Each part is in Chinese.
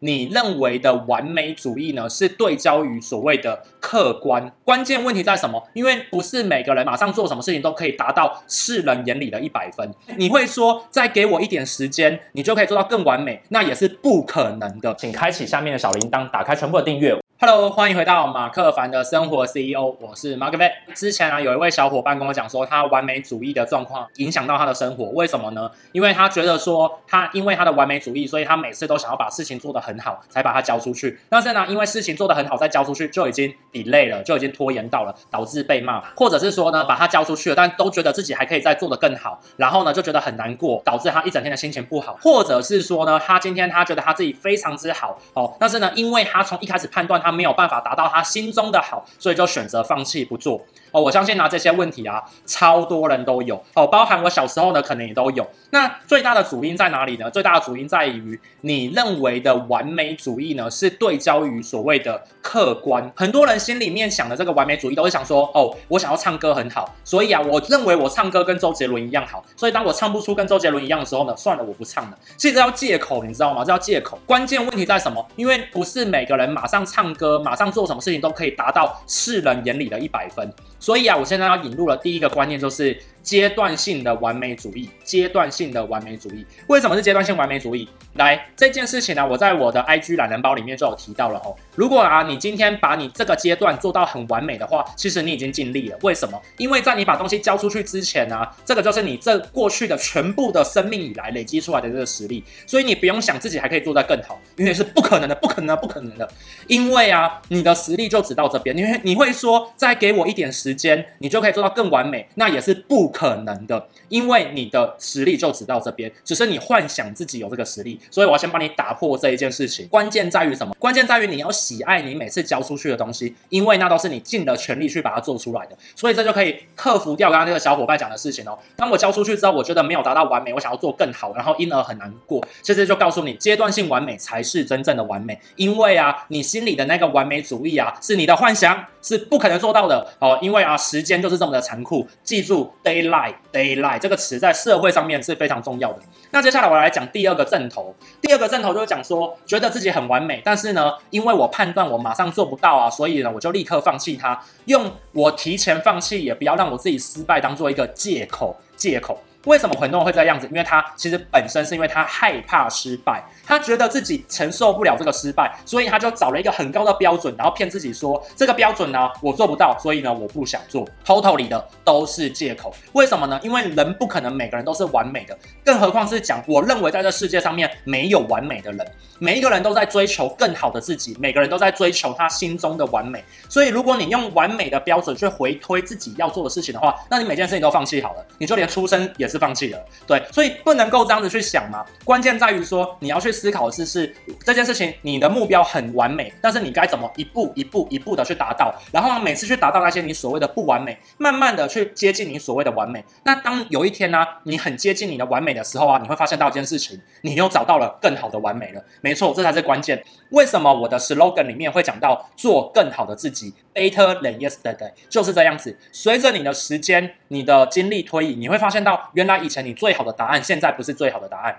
你认为的完美主义呢，是对焦于所谓的客观。关键问题在什么？因为不是每个人马上做什么事情都可以达到世人眼里的一百分。你会说，再给我一点时间，你就可以做到更完美，那也是不可能的。请开启下面的小铃铛，打开全部的订阅。Hello，欢迎回到马克凡的生活 CEO，我是马克凡。之前啊，有一位小伙伴跟我讲说，他完美主义的状况影响到他的生活，为什么呢？因为他觉得说，他因为他的完美主义，所以他每次都想要把事情做得很好，才把它交出去。但是呢，因为事情做得很好，再交出去就已经 delay 了，就已经拖延到了，导致被骂，或者是说呢，把它交出去了，但都觉得自己还可以再做得更好，然后呢，就觉得很难过，导致他一整天的心情不好。或者是说呢，他今天他觉得他自己非常之好哦，但是呢，因为他从一开始判断他他没有办法达到。他心中的好，所以就选择放弃不做哦。我相信呢，这些问题啊，超多人都有哦，包含我小时候呢，可能也都有。那最大的主因在哪里呢？最大的主因在于你认为的完美主义呢，是对焦于所谓的客观。很多人心里面想的这个完美主义，都是想说，哦，我想要唱歌很好，所以啊，我认为我唱歌跟周杰伦一样好。所以当我唱不出跟周杰伦一样的时候呢，算了，我不唱了。其实这叫借口，你知道吗？这叫借口。关键问题在什么？因为不是每个人马上唱歌，马上做什么事情都可以达到世人眼里的一百分。所以啊，我现在要引入的第一个观念就是。阶段性的完美主义，阶段性的完美主义，为什么是阶段性完美主义？来，这件事情呢，我在我的 IG 懒人包里面就有提到了哦。如果啊，你今天把你这个阶段做到很完美的话，其实你已经尽力了。为什么？因为在你把东西交出去之前呢，这个就是你这过去的全部的生命以来累积出来的这个实力，所以你不用想自己还可以做得更好，因为是不可能的，不可能的，不可能的。因为啊，你的实力就只到这边，你会你会说，再给我一点时时间，你就可以做到更完美，那也是不可能的，因为你的实力就只到这边，只是你幻想自己有这个实力，所以我要先帮你打破这一件事情。关键在于什么？关键在于你要喜爱你每次交出去的东西，因为那都是你尽了全力去把它做出来的，所以这就可以克服掉刚刚那个小伙伴讲的事情哦。当我交出去之后，我觉得没有达到完美，我想要做更好，然后因而很难过。其实就告诉你，阶段性完美才是真正的完美，因为啊，你心里的那个完美主义啊，是你的幻想，是不可能做到的哦。因为啊，时间就是这么的残酷，记住 daylight。daylight 这个词在社会上面是非常重要的。那接下来我来讲第二个正头。第二个正头就是讲说，觉得自己很完美，但是呢，因为我判断我马上做不到啊，所以呢，我就立刻放弃它，用我提前放弃，也不要让我自己失败当做一个借口。借口。为什么很多人会这样子？因为他其实本身是因为他害怕失败，他觉得自己承受不了这个失败，所以他就找了一个很高的标准，然后骗自己说这个标准呢，我做不到，所以呢，我不想做。Totally 的都是借口。为什么呢？因为人不可能每个人都是完美的，更何况是讲我认为在这世界上面没有完美的人，每一个人都在追求更好的自己，每个人都在追求他心中的完美。所以如果你用完美的标准去回推自己要做的事情的话，那你每件事情都放弃好了，你就连出生也是。放弃了，对，所以不能够这样子去想嘛。关键在于说，你要去思考的是，是这件事情，你的目标很完美，但是你该怎么一步一步一步的去达到，然后呢每次去达到那些你所谓的不完美，慢慢的去接近你所谓的完美。那当有一天呢、你很接近你的完美的时候啊，你会发现到一件事情，你又找到了更好的完美了。没错，这才是关键。为什么我的 slogan 里面会讲到做更好的自己 later than yesterday，就是这样子。随着你的时间、你的经历推移，你会发现到原来以前你最好的答案，现在不是最好的答案。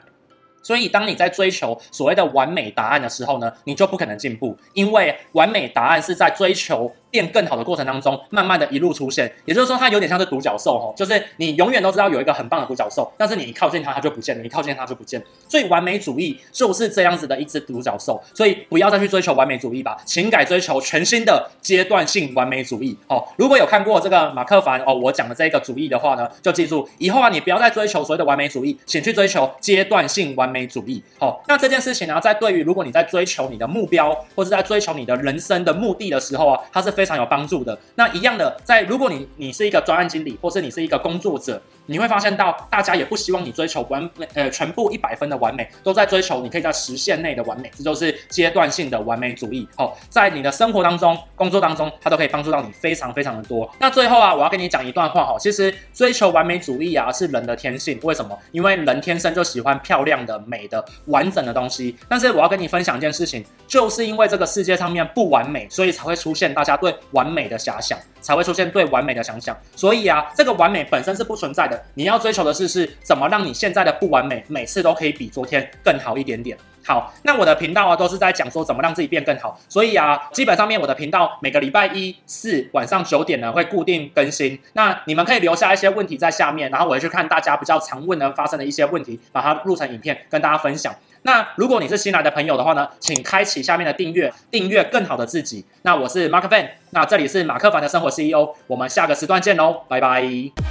所以，当你在追求所谓的完美答案的时候呢，你就不可能进步，因为完美答案是在追求。变更好的过程当中，慢慢的一路出现，也就是说，它有点像是独角兽哦，就是你永远都知道有一个很棒的独角兽，但是你一靠近它，它就不见了；你靠近它就不见。所以完美主义就是这样子的一只独角兽，所以不要再去追求完美主义吧，请改追求全新的阶段性完美主义哦。如果有看过这个马克凡哦，我讲的这个主义的话呢，就记住以后啊，你不要再追求所谓的完美主义，请去追求阶段性完美主义。好，那这件事情呢，在对于如果你在追求你的目标，或是在追求你的人生的目的的时候啊，它是非常有帮助的。那一样的，在如果你你是一个专案经理，或是你是一个工作者。你会发现到，大家也不希望你追求完美，呃，全部一百分的完美，都在追求你可以在时限内的完美，这就是阶段性的完美主义。哦，在你的生活当中、工作当中，它都可以帮助到你非常非常的多。那最后啊，我要跟你讲一段话哈，其实追求完美主义啊是人的天性，为什么？因为人天生就喜欢漂亮的、美的、完整的东西。但是我要跟你分享一件事情，就是因为这个世界上面不完美，所以才会出现大家对完美的遐想，才会出现对完美的想象。所以啊，这个完美本身是不存在的。你要追求的是，是怎么让你现在的不完美，每次都可以比昨天更好一点点。好，那我的频道啊都是在讲说怎么让自己变更好，所以啊，基本上面我的频道每个礼拜一四晚上九点呢会固定更新。那你们可以留下一些问题在下面，然后我会去看大家比较常问的发生的一些问题，把它录成影片跟大家分享。那如果你是新来的朋友的话呢，请开启下面的订阅，订阅更好的自己。那我是马克凡，那这里是马克凡的生活 CEO，我们下个时段见喽，拜拜。